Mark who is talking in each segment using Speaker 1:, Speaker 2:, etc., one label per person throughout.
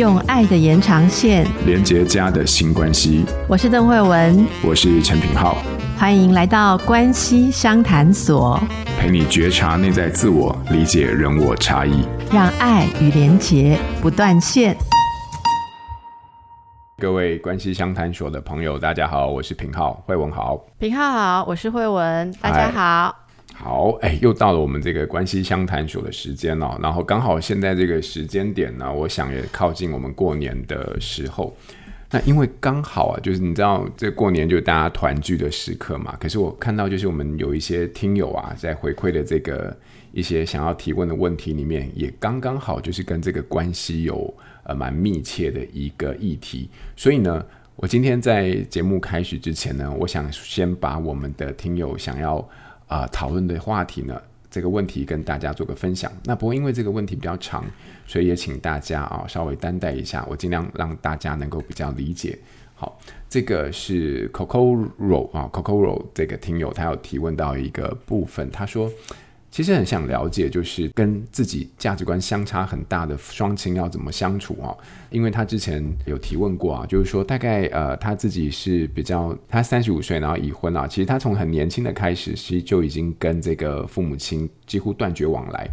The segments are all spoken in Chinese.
Speaker 1: 用爱的延长线。
Speaker 2: 连接家的新关系。
Speaker 1: 我是邓慧文，
Speaker 2: 我是陈品浩，
Speaker 1: 欢迎来到关系商谈所，
Speaker 2: 陪你觉察内在自我，理解人我差异，
Speaker 1: 让爱与连结不断线。
Speaker 2: 各位关系相谈所的朋友，大家好，我是平浩，慧文好，
Speaker 1: 平浩好，我是慧文，大家好。
Speaker 2: 好，哎，又到了我们这个关系相谈所的时间了，然后刚好现在这个时间点呢，我想也靠近我们过年的时候。那因为刚好啊，就是你知道，这过年就是大家团聚的时刻嘛。可是我看到，就是我们有一些听友啊，在回馈的这个一些想要提问的问题里面，也刚刚好就是跟这个关系有呃蛮密切的一个议题。所以呢，我今天在节目开始之前呢，我想先把我们的听友想要。啊、呃，讨论的话题呢，这个问题跟大家做个分享。那不过因为这个问题比较长，所以也请大家啊稍微担待一下，我尽量让大家能够比较理解。好，这个是 Coco Ro 啊，Coco Ro 这个听友他有提问到一个部分，他说。其实很想了解，就是跟自己价值观相差很大的双亲要怎么相处哦。因为他之前有提问过啊，就是说大概呃他自己是比较，他三十五岁然后已婚啊，其实他从很年轻的开始，其实就已经跟这个父母亲几乎断绝往来。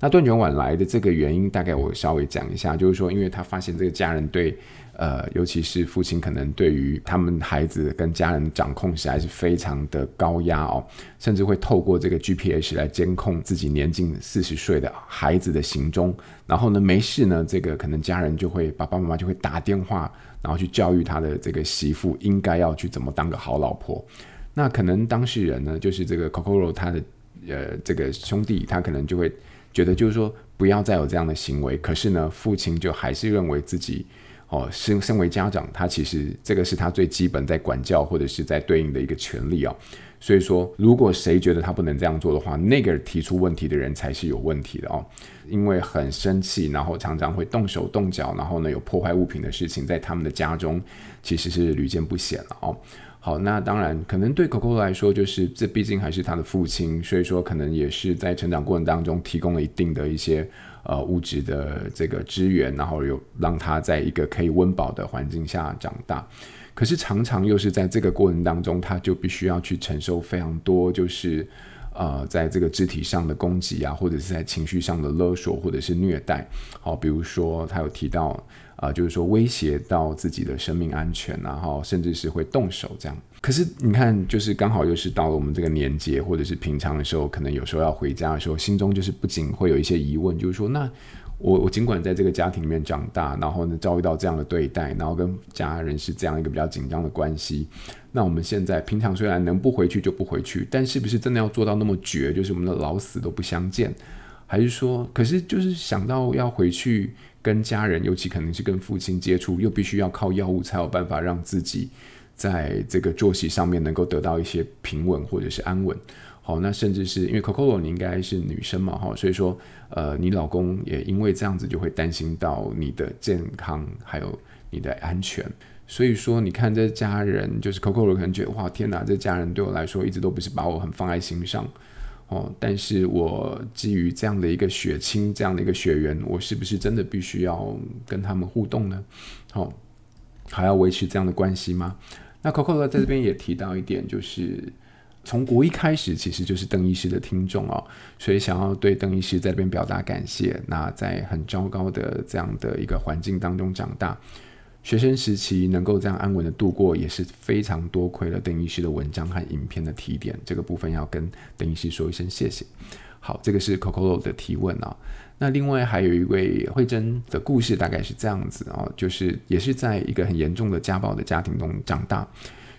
Speaker 2: 那断绝往来的这个原因，大概我稍微讲一下，就是说，因为他发现这个家人对。呃，尤其是父亲可能对于他们孩子跟家人掌控实在是非常的高压哦，甚至会透过这个 GPS 来监控自己年近四十岁的孩子的行踪。然后呢，没事呢，这个可能家人就会爸爸妈妈就会打电话，然后去教育他的这个媳妇应该要去怎么当个好老婆。那可能当事人呢，就是这个 Cocoro 他的呃这个兄弟，他可能就会觉得就是说不要再有这样的行为。可是呢，父亲就还是认为自己。哦，身身为家长，他其实这个是他最基本在管教或者是在对应的一个权利哦。所以说，如果谁觉得他不能这样做的话，那个提出问题的人才是有问题的哦。因为很生气，然后常常会动手动脚，然后呢有破坏物品的事情，在他们的家中其实是屡见不鲜了哦。好，那当然可能对 Coco 来说，就是这毕竟还是他的父亲，所以说可能也是在成长过程当中提供了一定的一些。呃，物质的这个资源，然后有让他在一个可以温饱的环境下长大，可是常常又是在这个过程当中，他就必须要去承受非常多，就是呃，在这个肢体上的攻击啊，或者是在情绪上的勒索，或者是虐待。好，比如说他有提到。啊、就是说威胁到自己的生命安全，然后甚至是会动手这样。可是你看，就是刚好又是到了我们这个年节，或者是平常的时候，可能有时候要回家的时候，心中就是不仅会有一些疑问，就是说，那我我尽管在这个家庭里面长大，然后呢遭遇到这样的对待，然后跟家人是这样一个比较紧张的关系，那我们现在平常虽然能不回去就不回去，但是不是真的要做到那么绝，就是我们的老死都不相见？还是说，可是就是想到要回去。跟家人，尤其可能是跟父亲接触，又必须要靠药物才有办法让自己在这个作息上面能够得到一些平稳或者是安稳。好，那甚至是因为 Coco，你应该是女生嘛，哈，所以说，呃，你老公也因为这样子就会担心到你的健康还有你的安全。所以说，你看这家人，就是 Coco 可能觉得哇，天哪，这家人对我来说一直都不是把我很放在心上。哦，但是我基于这样的一个血亲，这样的一个血缘，我是不是真的必须要跟他们互动呢？好、哦，还要维持这样的关系吗？那 Coco 在这边也提到一点，就是从国一开始，其实就是邓医师的听众哦，所以想要对邓医师在这边表达感谢。那在很糟糕的这样的一个环境当中长大。学生时期能够这样安稳的度过，也是非常多亏了邓医师的文章和影片的提点。这个部分要跟邓医师说一声谢谢。好，这个是 Coco 的提问啊。那另外还有一位慧珍的故事，大概是这样子啊，就是也是在一个很严重的家暴的家庭中长大，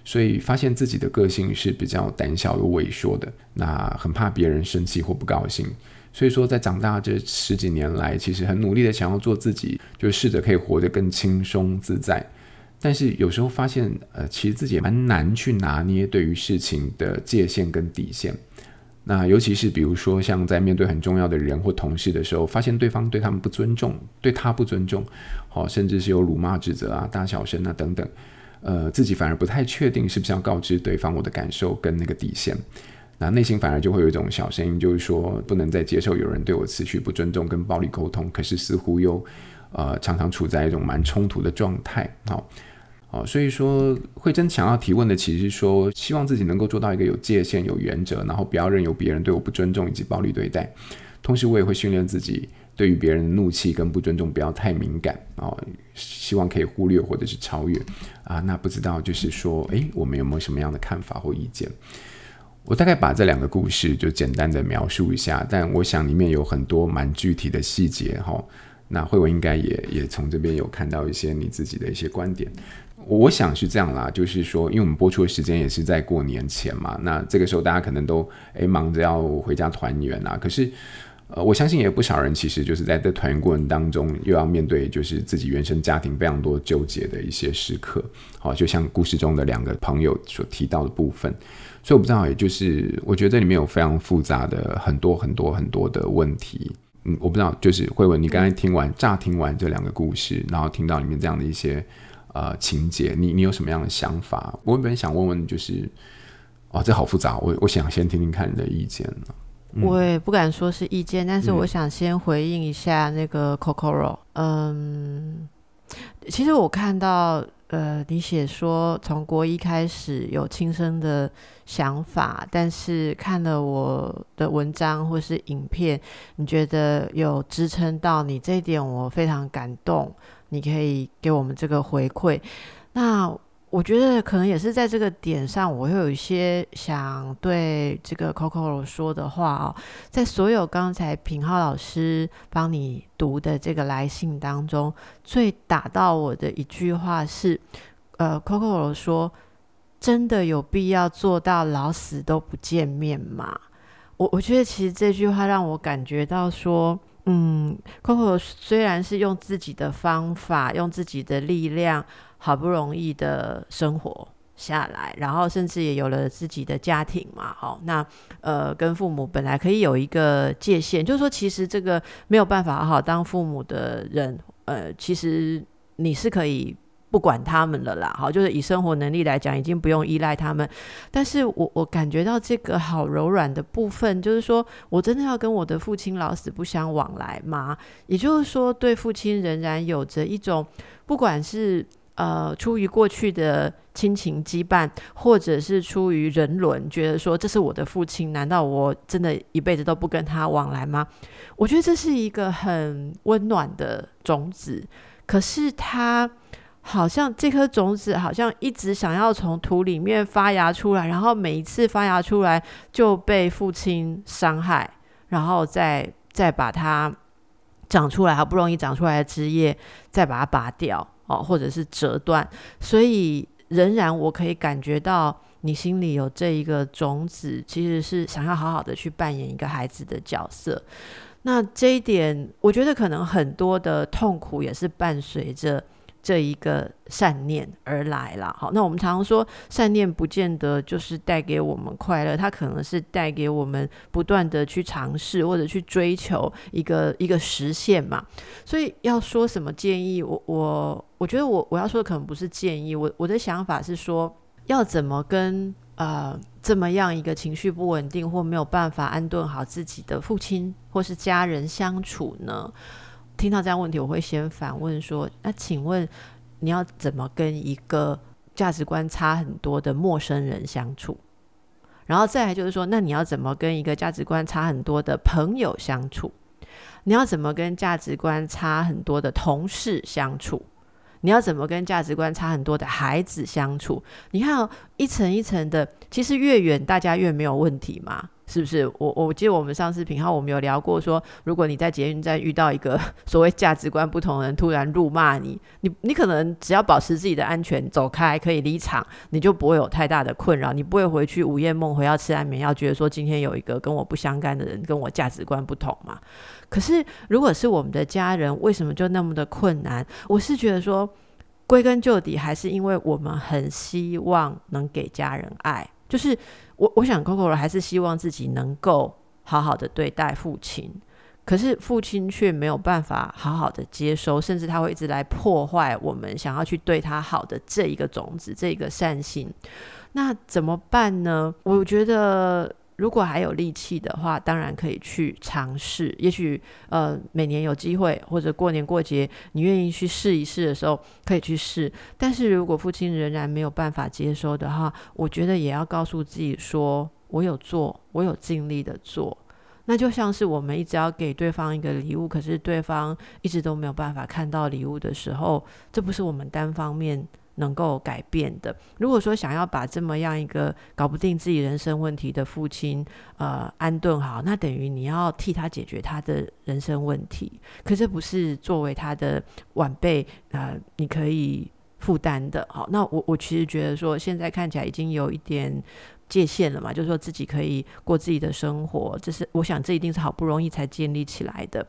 Speaker 2: 所以发现自己的个性是比较胆小又畏缩的，那很怕别人生气或不高兴。所以说，在长大这十几年来，其实很努力的想要做自己，就试着可以活得更轻松自在。但是有时候发现，呃，其实自己也蛮难去拿捏对于事情的界限跟底线。那尤其是比如说，像在面对很重要的人或同事的时候，发现对方对他们不尊重，对他不尊重，好，甚至是有辱骂、指责啊、大小声啊等等，呃，自己反而不太确定是不是要告知对方我的感受跟那个底线。那内心反而就会有一种小声音，就是说不能再接受有人对我持续不尊重跟暴力沟通，可是似乎又呃常常处在一种蛮冲突的状态。好，好，所以说慧珍想要提问的，其实是说希望自己能够做到一个有界限、有原则，然后不要任由别人对我不尊重以及暴力对待。同时，我也会训练自己。对于别人的怒气跟不尊重，不要太敏感哦。希望可以忽略或者是超越啊。那不知道就是说，诶，我们有没有什么样的看法或意见？我大概把这两个故事就简单的描述一下，但我想里面有很多蛮具体的细节哈、那慧文应该也也从这边有看到一些你自己的一些观点。我想是这样啦，就是说，因为我们播出的时间也是在过年前嘛，那这个时候大家可能都诶忙着要回家团圆啊，可是。呃，我相信也有不少人，其实就是在这团圆过程当中，又要面对就是自己原生家庭非常多纠结的一些时刻。好，就像故事中的两个朋友所提到的部分，所以我不知道，也就是我觉得这里面有非常复杂的很多很多很多的问题。嗯，我不知道，就是慧文，你刚才听完乍听完这两个故事，然后听到里面这样的一些呃情节，你你有什么样的想法？我本想问问，就是哦，这好复杂，我我想先听听看你的意见。
Speaker 1: 我也不敢说是意见，但是我想先回应一下那个 Cocoro。嗯，其实我看到，呃，你写说从国一开始有轻生的想法，但是看了我的文章或是影片，你觉得有支撑到你这一点，我非常感动。你可以给我们这个回馈。那。我觉得可能也是在这个点上，我会有一些想对这个 Coco 说的话哦。在所有刚才品浩老师帮你读的这个来信当中，最打到我的一句话是：呃，Coco 说，真的有必要做到老死都不见面吗？我我觉得其实这句话让我感觉到说，嗯，Coco 虽然是用自己的方法，用自己的力量。好不容易的生活下来，然后甚至也有了自己的家庭嘛，好，那呃，跟父母本来可以有一个界限，就是说，其实这个没有办法好好当父母的人，呃，其实你是可以不管他们了啦，好，就是以生活能力来讲，已经不用依赖他们。但是我我感觉到这个好柔软的部分，就是说我真的要跟我的父亲老死不相往来吗？也就是说，对父亲仍然有着一种，不管是。呃，出于过去的亲情羁绊，或者是出于人伦，觉得说这是我的父亲，难道我真的一辈子都不跟他往来吗？我觉得这是一个很温暖的种子，可是他好像这颗种子好像一直想要从土里面发芽出来，然后每一次发芽出来就被父亲伤害，然后再再把它长出来，好不容易长出来的枝叶，再把它拔掉。哦，或者是折断，所以仍然我可以感觉到你心里有这一个种子，其实是想要好好的去扮演一个孩子的角色。那这一点，我觉得可能很多的痛苦也是伴随着。这一个善念而来了，好，那我们常常说善念不见得就是带给我们快乐，它可能是带给我们不断的去尝试或者去追求一个一个实现嘛。所以要说什么建议，我我我觉得我我要说的可能不是建议，我我的想法是说要怎么跟呃这么样一个情绪不稳定或没有办法安顿好自己的父亲或是家人相处呢？听到这样问题，我会先反问说：“那请问你要怎么跟一个价值观差很多的陌生人相处？然后再来就是说，那你要怎么跟一个价值观差很多的朋友相处？你要怎么跟价值观差很多的同事相处？你要怎么跟价值观差很多的孩子相处？你看哦，一层一层的，其实越远大家越没有问题嘛。”是不是？我我记得我们上次品皓我们有聊过，说如果你在捷运站遇到一个 所谓价值观不同的人突然辱骂你，你你可能只要保持自己的安全，走开，可以离场，你就不会有太大的困扰，你不会回去午夜梦回要吃安眠药，觉得说今天有一个跟我不相干的人跟我价值观不同嘛。可是如果是我们的家人，为什么就那么的困难？我是觉得说，归根究底还是因为我们很希望能给家人爱。就是我，我想 Coco 还是希望自己能够好好的对待父亲，可是父亲却没有办法好好的接收，甚至他会一直来破坏我们想要去对他好的这一个种子，这一个善心。那怎么办呢？我觉得如果还有力气的话，当然可以去尝试。也许呃，每年有机会或者过年过节，你愿意去试一试的时候，可以去试。但是如果父亲仍然没有办法接收的话，我觉得也要告诉自己说：我有做，我有尽力的做。那就像是我们一直要给对方一个礼物，可是对方一直都没有办法看到礼物的时候，这不是我们单方面能够改变的。如果说想要把这么样一个搞不定自己人生问题的父亲，呃，安顿好，那等于你要替他解决他的人生问题，可这不是作为他的晚辈，呃，你可以负担的。好，那我我其实觉得说，现在看起来已经有一点。界限了嘛，就是说自己可以过自己的生活，这是我想这一定是好不容易才建立起来的。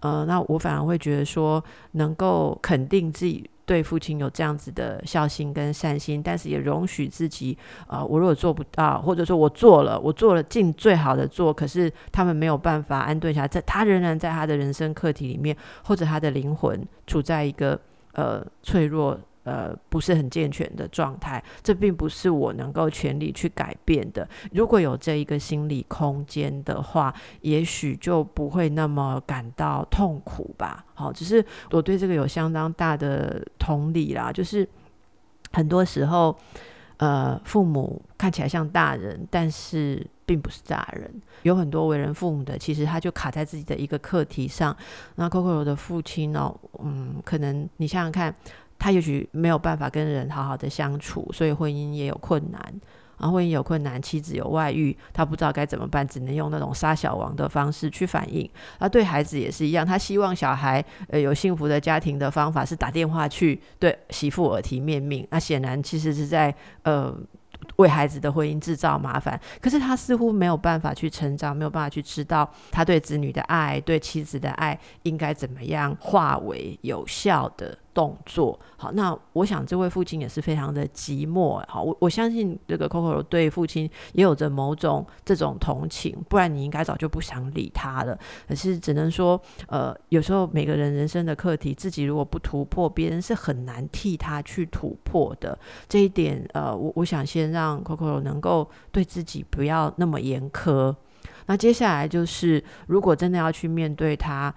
Speaker 1: 呃，那我反而会觉得说，能够肯定自己对父亲有这样子的孝心跟善心，但是也容许自己，呃，我如果做不到，或者说我做了，我做了尽最好的做，可是他们没有办法安顿下，在他仍然在他的人生课题里面，或者他的灵魂处在一个呃脆弱。呃，不是很健全的状态，这并不是我能够全力去改变的。如果有这一个心理空间的话，也许就不会那么感到痛苦吧。好，只是我对这个有相当大的同理啦。就是很多时候，呃，父母看起来像大人，但是并不是大人。有很多为人父母的，其实他就卡在自己的一个课题上。那 Coco 的父亲呢？嗯，可能你想想看。他也许没有办法跟人好好的相处，所以婚姻也有困难。然后婚姻有困难，妻子有外遇，他不知道该怎么办，只能用那种杀小王的方式去反应。而对孩子也是一样，他希望小孩呃有幸福的家庭的方法是打电话去对媳妇耳提面命。那显然其实是在呃。为孩子的婚姻制造麻烦，可是他似乎没有办法去成长，没有办法去知道他对子女的爱、对妻子的爱应该怎么样化为有效的动作。好，那我想这位父亲也是非常的寂寞。好，我我相信这个 Coco 对父亲也有着某种这种同情，不然你应该早就不想理他了。可是只能说，呃，有时候每个人人生的课题，自己如果不突破，别人是很难替他去突破的。这一点，呃，我我想先让。Coco 能够对自己不要那么严苛。那接下来就是，如果真的要去面对他，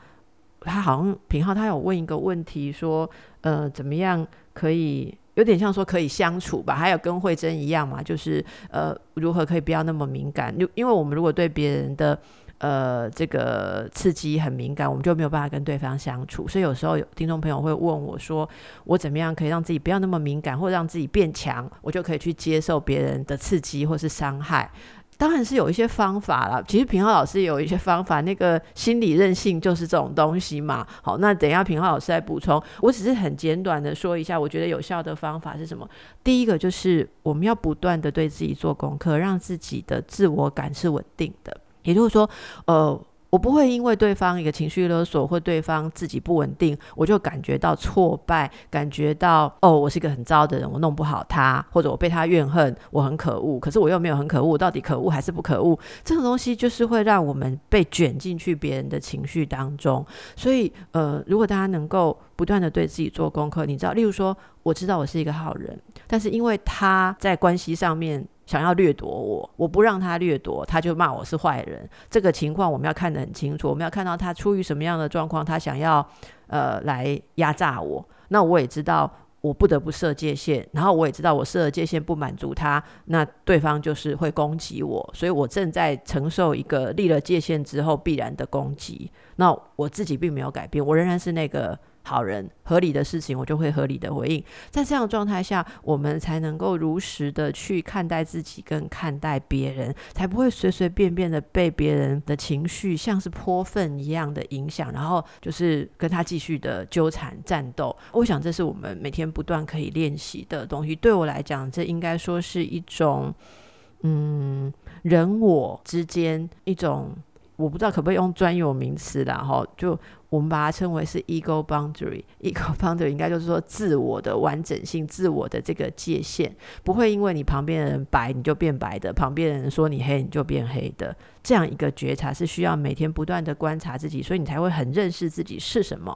Speaker 1: 他好像品浩他有问一个问题，说，呃，怎么样可以有点像说可以相处吧？还有跟慧珍一样嘛，就是呃，如何可以不要那么敏感？就因为我们如果对别人的呃，这个刺激很敏感，我们就没有办法跟对方相处。所以有时候有听众朋友会问我说：“我怎么样可以让自己不要那么敏感，或让自己变强，我就可以去接受别人的刺激或是伤害？”当然是有一些方法啦。其实平浩老师有一些方法，那个心理韧性就是这种东西嘛。好，那等一下平浩老师来补充。我只是很简短的说一下，我觉得有效的方法是什么？第一个就是我们要不断的对自己做功课，让自己的自我感是稳定的。也就是说，呃，我不会因为对方一个情绪勒索或对方自己不稳定，我就感觉到挫败，感觉到哦，我是一个很糟的人，我弄不好他，或者我被他怨恨，我很可恶。可是我又没有很可恶，到底可恶还是不可恶？这种东西就是会让我们被卷进去别人的情绪当中。所以，呃，如果大家能够不断地对自己做功课，你知道，例如说，我知道我是一个好人，但是因为他在关系上面。想要掠夺我，我不让他掠夺，他就骂我是坏人。这个情况我们要看得很清楚，我们要看到他出于什么样的状况，他想要呃来压榨我。那我也知道我不得不设界限，然后我也知道我设的界限不满足他，那对方就是会攻击我，所以我正在承受一个立了界限之后必然的攻击。那我自己并没有改变，我仍然是那个。好人，合理的事情我就会合理的回应，在这样的状态下，我们才能够如实的去看待自己跟看待别人，才不会随随便便的被别人的情绪像是泼粪一样的影响，然后就是跟他继续的纠缠战斗。我想这是我们每天不断可以练习的东西。对我来讲，这应该说是一种，嗯，人我之间一种。我不知道可不可以用专有名词啦，哈，就我们把它称为是 ego boundary。ego boundary 应该就是说自我的完整性，自我的这个界限，不会因为你旁边的人白你就变白的，旁边的人说你黑你就变黑的。这样一个觉察是需要每天不断的观察自己，所以你才会很认识自己是什么。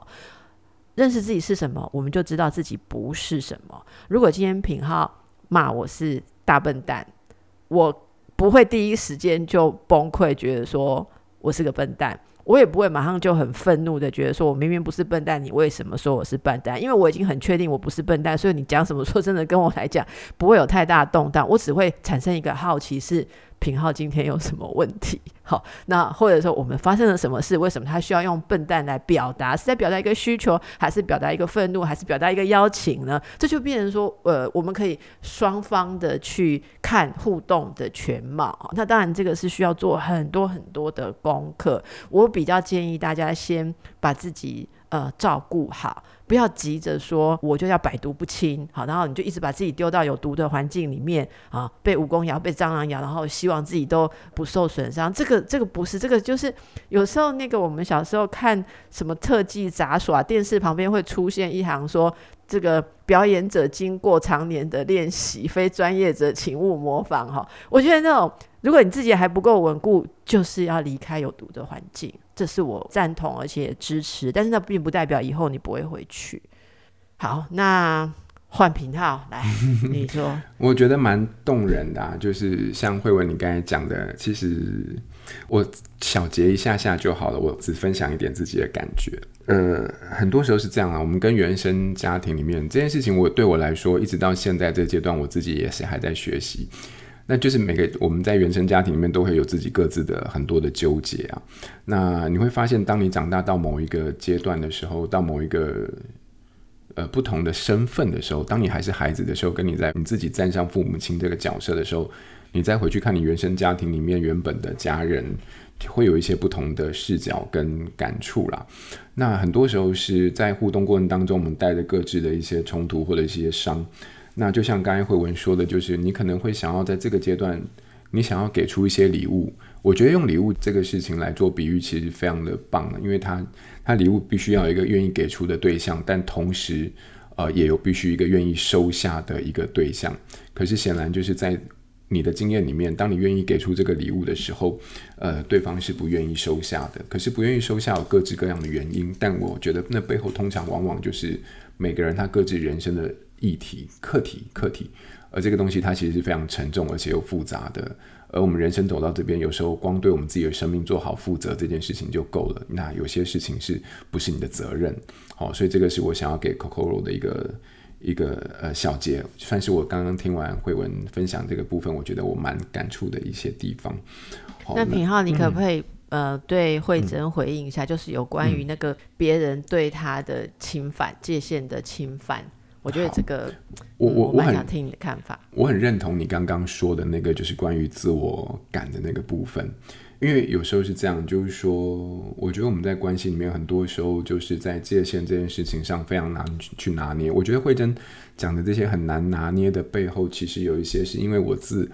Speaker 1: 认识自己是什么，我们就知道自己不是什么。如果今天品皓骂我是大笨蛋，我。不会第一时间就崩溃，觉得说我是个笨蛋。我也不会马上就很愤怒的觉得说，我明明不是笨蛋，你为什么说我是笨蛋？因为我已经很确定我不是笨蛋，所以你讲什么，说真的，跟我来讲不会有太大的动荡。我只会产生一个好奇是。品浩今天有什么问题？好，那或者说我们发生了什么事？为什么他需要用笨蛋来表达？是在表达一个需求，还是表达一个愤怒，还是表达一个邀请呢？这就变成说，呃，我们可以双方的去看互动的全貌。那当然，这个是需要做很多很多的功课。我比较建议大家先把自己呃照顾好。不要急着说，我就要百毒不侵，好，然后你就一直把自己丢到有毒的环境里面啊，被蜈蚣咬，被蟑螂咬，然后希望自己都不受损伤。这个这个不是，这个就是有时候那个我们小时候看什么特技杂耍，电视旁边会出现一行说，这个表演者经过常年的练习，非专业者请勿模仿。哈，我觉得那种如果你自己还不够稳固，就是要离开有毒的环境。这是我赞同而且支持，但是那并不代表以后你不会回去。好，那换频道来，你说，
Speaker 2: 我觉得蛮动人的啊，就是像慧文你刚才讲的，其实我小结一下下就好了，我只分享一点自己的感觉。呃，很多时候是这样啊，我们跟原生家庭里面这件事情，我对我来说，一直到现在这阶段，我自己也是还在学习。那就是每个我们在原生家庭里面都会有自己各自的很多的纠结啊。那你会发现，当你长大到某一个阶段的时候，到某一个呃不同的身份的时候，当你还是孩子的时候，跟你在你自己站上父母亲这个角色的时候，你再回去看你原生家庭里面原本的家人，会有一些不同的视角跟感触啦。那很多时候是在互动过程当中，我们带着各自的一些冲突或者一些伤。那就像刚才慧文说的，就是你可能会想要在这个阶段，你想要给出一些礼物。我觉得用礼物这个事情来做比喻，其实非常的棒，因为它它礼物必须要有一个愿意给出的对象，但同时呃也有必须一个愿意收下的一个对象。可是显然就是在你的经验里面，当你愿意给出这个礼物的时候，呃，对方是不愿意收下的。可是不愿意收下有各自各样的原因，但我觉得那背后通常往往就是每个人他各自人生的。议题、课题、课题，而这个东西它其实是非常沉重而且又复杂的。而我们人生走到这边，有时候光对我们自己的生命做好负责这件事情就够了。那有些事情是不是你的责任？好，所以这个是我想要给 Coco 的一个一个呃小结，算是我刚刚听完慧文分享这个部分，我觉得我蛮感触的一些地方。
Speaker 1: 那品浩，你可不可以、嗯、呃对慧珍回应一下，嗯、就是有关于那个别人对他的侵犯、嗯、界限的侵犯？我觉得这个，我我我很想听你的看法。
Speaker 2: 我很认同你刚刚说的那个，就是关于自我感的那个部分。因为有时候是这样，就是说，我觉得我们在关系里面，很多时候就是在界限这件事情上非常难去拿捏。我觉得慧珍讲的这些很难拿捏的背后，其实有一些是因为我自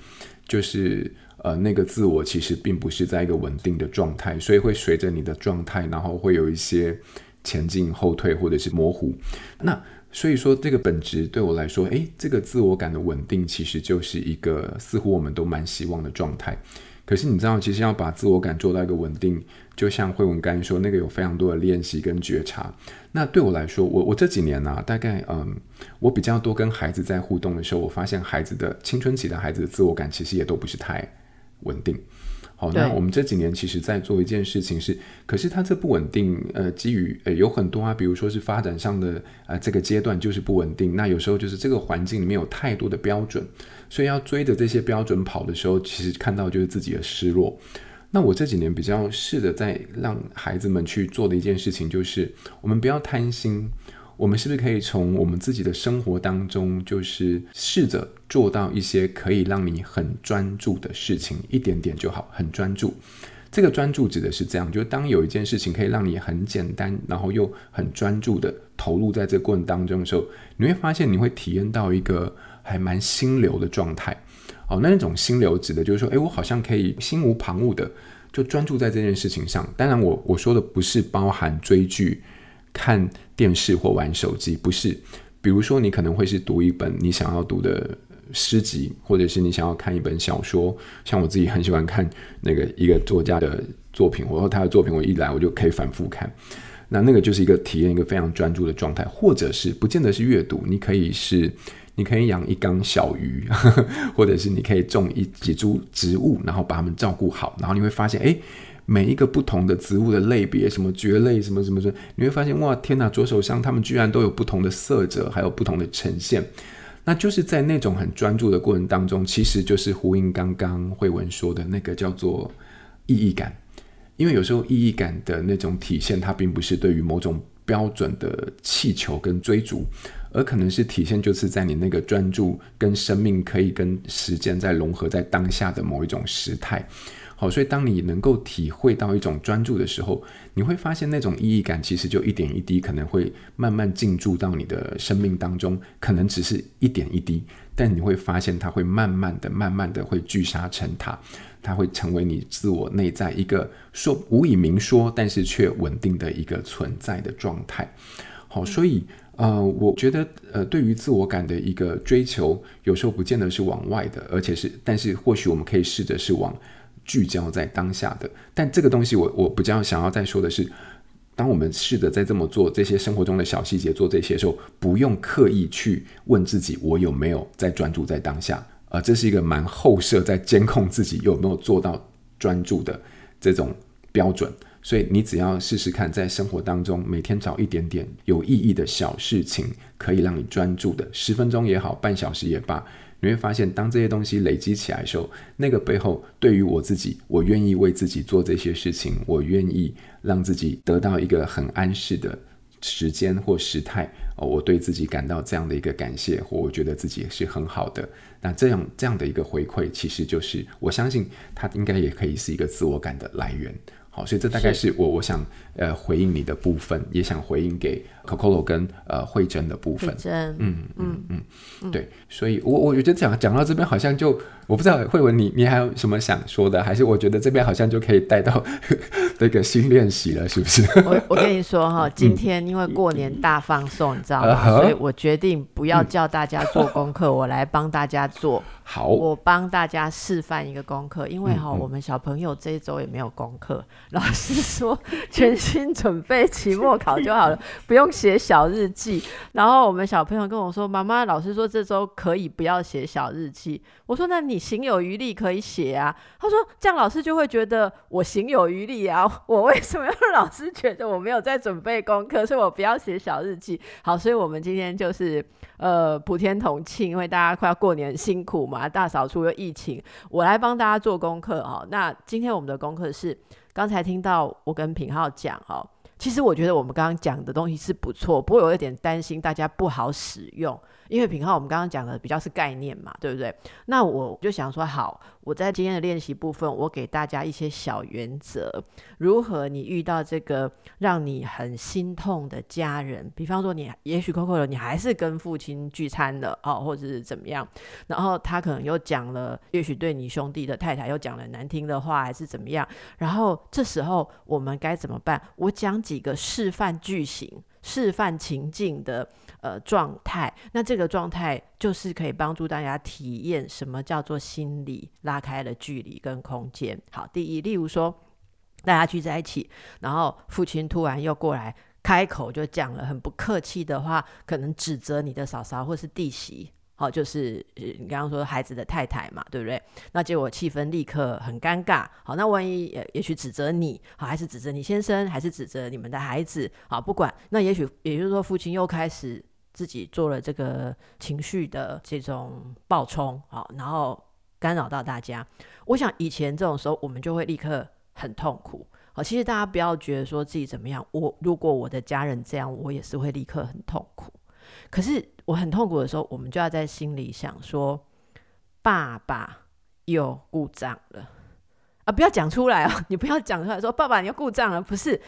Speaker 2: 就是呃那个自我其实并不是在一个稳定的状态，所以会随着你的状态，然后会有一些前进、后退或者是模糊。那所以说，这个本质对我来说，诶，这个自我感的稳定，其实就是一个似乎我们都蛮希望的状态。可是你知道，其实要把自我感做到一个稳定，就像慧文刚才说，那个有非常多的练习跟觉察。那对我来说，我我这几年呢、大概嗯，我比较多跟孩子在互动的时候，我发现孩子的青春期的孩子的自我感其实也都不是太稳定。好，那我们这几年其实在做一件事情是，可是它这不稳定，呃，基于呃有很多啊，比如说是发展上的呃这个阶段就是不稳定，那有时候就是这个环境里面有太多的标准，所以要追着这些标准跑的时候，其实看到就是自己的失落。那我这几年比较试着在让孩子们去做的一件事情，就是我们不要贪心。我们是不是可以从我们自己的生活当中，就是试着做到一些可以让你很专注的事情，一点点就好，很专注。这个专注指的是这样，就是当有一件事情可以让你很简单，然后又很专注的投入在这个过程当中的时候，你会发现你会体验到一个还蛮心流的状态。哦，那那种心流指的就是说，诶，我好像可以心无旁骛的就专注在这件事情上。当然我，我我说的不是包含追剧。看电视或玩手机不是，比如说你可能会是读一本你想要读的诗集，或者是你想要看一本小说。像我自己很喜欢看那个一个作家的作品，或者他的作品，我一来我就可以反复看。那那个就是一个体验一个非常专注的状态，或者是不见得是阅读，你可以是你可以养一缸小鱼，或者是你可以种一几株植物，然后把它们照顾好，然后你会发现，哎，每一个不同的植物的类别，什么蕨类，什么什么什么，你会发现，哇，天哪，左手香它们居然都有不同的色泽，还有不同的呈现。那就是在那种很专注的过程当中，其实就是呼应刚刚慧文说的那个叫做意义感，因为有时候意义感的那种体现，它并不是对于某种标准的气球跟追逐。而可能是体现，就是在你那个专注跟生命可以跟时间在融合在当下的某一种时态。好，所以当你能够体会到一种专注的时候，你会发现那种意义感其实就一点一滴可能会慢慢进驻到你的生命当中，可能只是一点一滴，但你会发现它会慢慢的、慢慢的会聚沙成塔，它会成为你自我内在一个说无以明说，但是却稳定的一个存在的状态。好，所以。呃，我觉得，呃，对于自我感的一个追求，有时候不见得是往外的，而且是，但是或许我们可以试着是往聚焦在当下的。但这个东西我，我比较想要再说的是，当我们试着在这么做这些生活中的小细节做这些时候，不用刻意去问自己我有没有在专注在当下，啊、呃，这是一个蛮后设在监控自己有没有做到专注的这种标准。所以你只要试试看，在生活当中每天找一点点有意义的小事情，可以让你专注的十分钟也好，半小时也罢，你会发现，当这些东西累积起来的时候，那个背后对于我自己，我愿意为自己做这些事情，我愿意让自己得到一个很安适的时间或时态，哦，我对自己感到这样的一个感谢，或我觉得自己是很好的，那这样这样的一个回馈，其实就是我相信它应该也可以是一个自我感的来源。好，所以这大概是我我想呃回应你的部分，也想回应给 Cocolo 跟呃慧珍的部分。
Speaker 1: 嗯嗯嗯
Speaker 2: 嗯，对，所以我我觉得讲讲到这边好像就我不知道慧文你你还有什么想说的，还是我觉得这边好像就可以带到 那个新练习了，是不是？
Speaker 1: 我我跟你说哈，今天因为过年大放送，你知道吗？所以我决定不要叫大家做功课，我来帮大家做。
Speaker 2: 好，
Speaker 1: 我帮大家示范一个功课，因为哈，我们小朋友这一周也没有功课，老师说全心准备期末考就好了，不用写小日记。然后我们小朋友跟我说：“妈妈，老师说这周可以不要写小日记。”我说：“那你行有余力可以写啊。”他说：“这样老师就会觉得我行有余力啊，我为什么要让老师觉得我没有在准备功课？所以我不要写小日记。”好，所以我们今天就是呃普天同庆，因为大家快要过年辛苦嘛。大扫除又疫情，我来帮大家做功课哦。那今天我们的功课是，刚才听到我跟品浩讲哦，其实我觉得我们刚刚讲的东西是不错，不过有一点担心大家不好使用。因为品号，我们刚刚讲的比较是概念嘛，对不对？那我就想说，好，我在今天的练习部分，我给大家一些小原则，如何你遇到这个让你很心痛的家人，比方说你也许 Coco 你还是跟父亲聚餐了哦，或者是怎么样，然后他可能又讲了，也许对你兄弟的太太又讲了难听的话，还是怎么样，然后这时候我们该怎么办？我讲几个示范句型。示范情境的呃状态，那这个状态就是可以帮助大家体验什么叫做心理拉拉开了距离跟空间。好，第一，例如说大家聚在一起，然后父亲突然又过来开口就讲了很不客气的话，可能指责你的嫂嫂或是弟媳。好，就是你刚刚说孩子的太太嘛，对不对？那结果气氛立刻很尴尬。好，那万一也也许指责你，好，还是指责你先生，还是指责你们的孩子？好，不管，那也许也就是说，父亲又开始自己做了这个情绪的这种暴冲，好，然后干扰到大家。我想以前这种时候，我们就会立刻很痛苦。好，其实大家不要觉得说自己怎么样，我如果我的家人这样，我也是会立刻很痛苦。可是我很痛苦的时候，我们就要在心里想说：“爸爸又故障了啊！”不要讲出来啊！你不要讲出来说：“爸爸，你又故障了。”不是，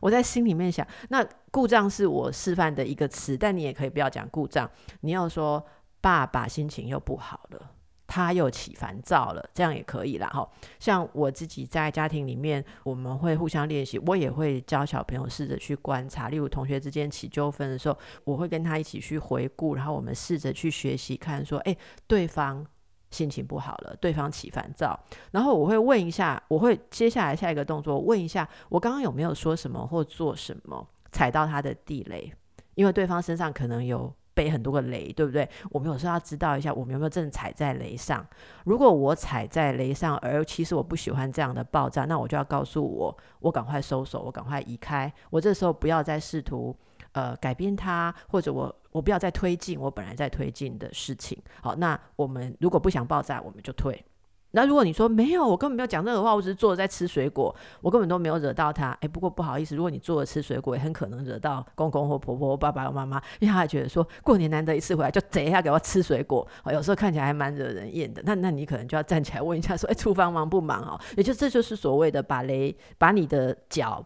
Speaker 1: 我在心里面想，那故障是我示范的一个词，但你也可以不要讲故障，你要说：“爸爸心情又不好了。”他又起烦躁了，这样也可以啦。哈。像我自己在家庭里面，我们会互相练习，我也会教小朋友试着去观察。例如同学之间起纠纷的时候，我会跟他一起去回顾，然后我们试着去学习，看说，哎，对方心情不好了，对方起烦躁，然后我会问一下，我会接下来下一个动作问一下，我刚刚有没有说什么或做什么踩到他的地雷？因为对方身上可能有。背很多个雷，对不对？我们有时候要知道一下，我们有没有真的踩在雷上。如果我踩在雷上，而其实我不喜欢这样的爆炸，那我就要告诉我，我赶快收手，我赶快移开。我这时候不要再试图呃改变它，或者我我不要再推进我本来在推进的事情。好，那我们如果不想爆炸，我们就退。那如果你说没有，我根本没有讲任何话，我只是坐着在吃水果，我根本都没有惹到他。哎，不过不好意思，如果你坐着吃水果，也很可能惹到公公或婆婆爸爸妈妈，因为他还觉得说过年难得一次回来，就贼一下给我吃水果，有时候看起来还蛮惹人厌的。那那你可能就要站起来问一下说，哎，厨房忙不忙哦？也就这就是所谓的把雷，把你的脚。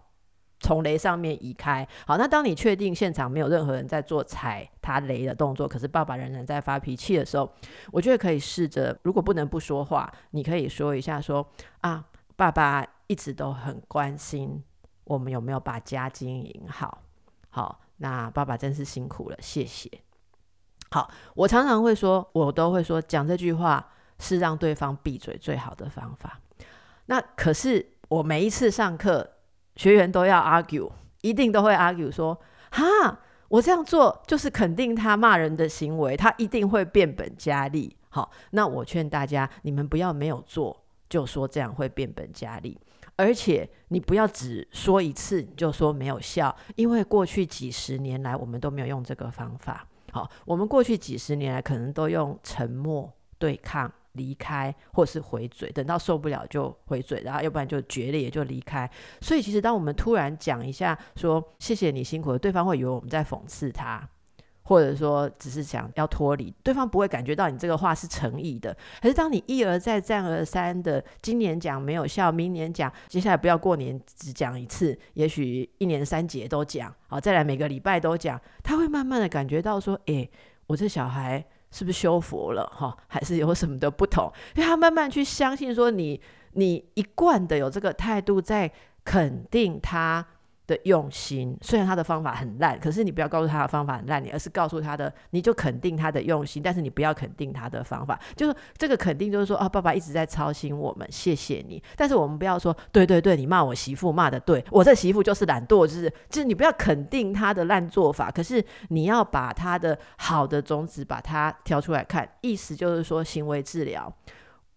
Speaker 1: 从雷上面移开。好，那当你确定现场没有任何人在做踩他雷的动作，可是爸爸仍然在发脾气的时候，我觉得可以试着，如果不能不说话，你可以说一下说啊，爸爸一直都很关心我们有没有把家经营好。好，那爸爸真是辛苦了，谢谢。好，我常常会说，我都会说，讲这句话是让对方闭嘴最好的方法。那可是我每一次上课。学员都要 argue，一定都会 argue 说：“哈，我这样做就是肯定他骂人的行为，他一定会变本加厉。”好，那我劝大家，你们不要没有做就说这样会变本加厉，而且你不要只说一次你就说没有效，因为过去几十年来我们都没有用这个方法。好，我们过去几十年来可能都用沉默对抗。离开，或是回嘴，等到受不了就回嘴，然后要不然就决裂，也就离开。所以，其实当我们突然讲一下说“谢谢你辛苦了”，对方会以为我们在讽刺他，或者说只是想要脱离，对方不会感觉到你这个话是诚意的。可是，当你一而再、再而三的今年讲没有效，明年讲，接下来不要过年只讲一次，也许一年三节都讲，好，再来每个礼拜都讲，他会慢慢的感觉到说：“诶，我这小孩。”是不是修佛了哈？还是有什么的不同？因为他慢慢去相信说你，你一贯的有这个态度在肯定他的用心，虽然他的方法很烂，可是你不要告诉他的方法很烂，你而是告诉他的，你就肯定他的用心，但是你不要肯定他的方法，就是这个肯定就是说啊，爸爸一直在操心我们，谢谢你。但是我们不要说，对对对，你骂我媳妇骂的对，我这媳妇就是懒惰，就是就是你不要肯定他的烂做法，可是你要把他的好的种子把它挑出来看，意思就是说行为治疗。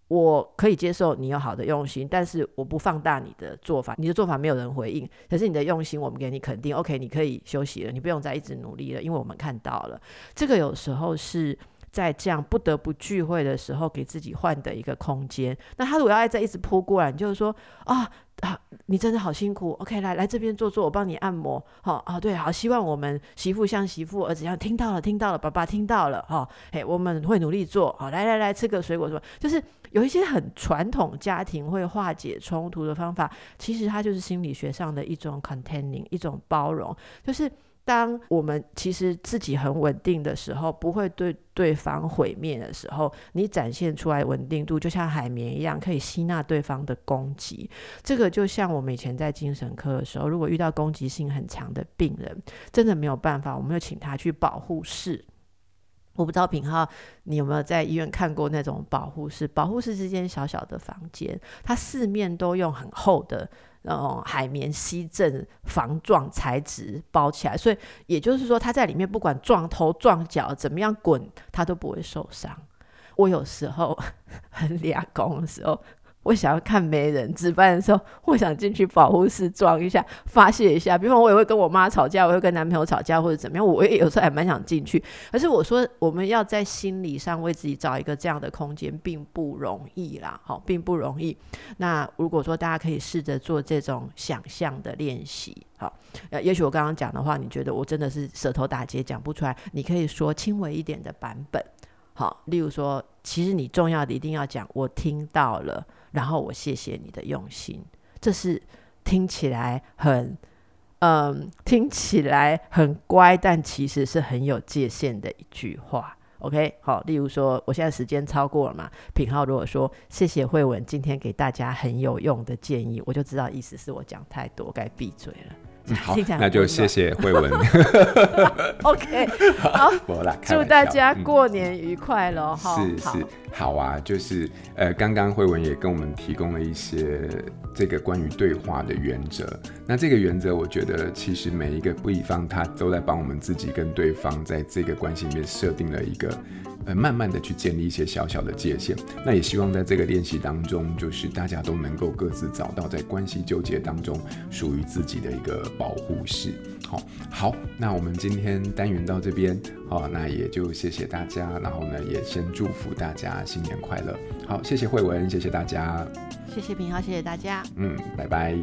Speaker 1: 我可以接受你有好的用心，但是我不放大你的做法。你的做法没有人回应，可是你的用心，我们给你肯定。OK，你可以休息了，你不用再一直努力了，因为我们看到了。这个有时候是在这样不得不聚会的时候，给自己换的一个空间。那他如果要再一直扑过来，你就是说啊。啊，你真的好辛苦。OK，来来这边坐坐，我帮你按摩。好、哦、啊，对，好，希望我们媳妇像媳妇，儿子一样听到了，听到了，爸爸听到了。哈、哦，嘿，我们会努力做。好、来来来，吃个水果，什么？就是有一些很传统家庭会化解冲突的方法，其实它就是心理学上的一种 containing，一种包容，就是。当我们其实自己很稳定的时候，不会对对方毁灭的时候，你展现出来稳定度，就像海绵一样，可以吸纳对方的攻击。这个就像我们以前在精神科的时候，如果遇到攻击性很强的病人，真的没有办法，我们就请他去保护室。我不知道品浩，你有没有在医院看过那种保护室？保护室之间小小的房间，它四面都用很厚的。那种海绵吸震防撞材质包起来，所以也就是说，它在里面不管撞头撞脚怎么样滚，它都不会受伤。我有时候 很俩工的时候。我想要看没人值班的时候，我想进去保护室装一下，发泄一下。比方我也会跟我妈吵架，我会跟男朋友吵架或者怎么样，我也有时候还蛮想进去。可是我说，我们要在心理上为自己找一个这样的空间，并不容易啦，好，并不容易。那如果说大家可以试着做这种想象的练习，好，呃，也许我刚刚讲的话，你觉得我真的是舌头打结讲不出来，你可以说轻微一点的版本，好，例如说，其实你重要的一定要讲，我听到了。然后我谢谢你的用心，这是听起来很，嗯，听起来很乖，但其实是很有界限的一句话。OK，好，例如说，我现在时间超过了嘛？品浩如果说谢谢慧文今天给大家很有用的建议，我就知道意思是我讲太多，该闭嘴了。
Speaker 2: 好，那就谢谢慧文。
Speaker 1: OK，好，祝大家过年愉快喽！哈、
Speaker 2: 嗯，是是，好啊，就是呃，刚刚慧文也跟我们提供了一些这个关于对话的原则。那这个原则，我觉得其实每一个不一方他都在帮我们自己跟对方在这个关系里面设定了一个。呃，慢慢的去建立一些小小的界限，那也希望在这个练习当中，就是大家都能够各自找到在关系纠结当中属于自己的一个保护室。好，好，那我们今天单元到这边，好，那也就谢谢大家，然后呢，也先祝福大家新年快乐。好，谢谢慧文，谢谢大家，
Speaker 1: 谢谢平浩，谢谢大家，
Speaker 2: 嗯，拜拜。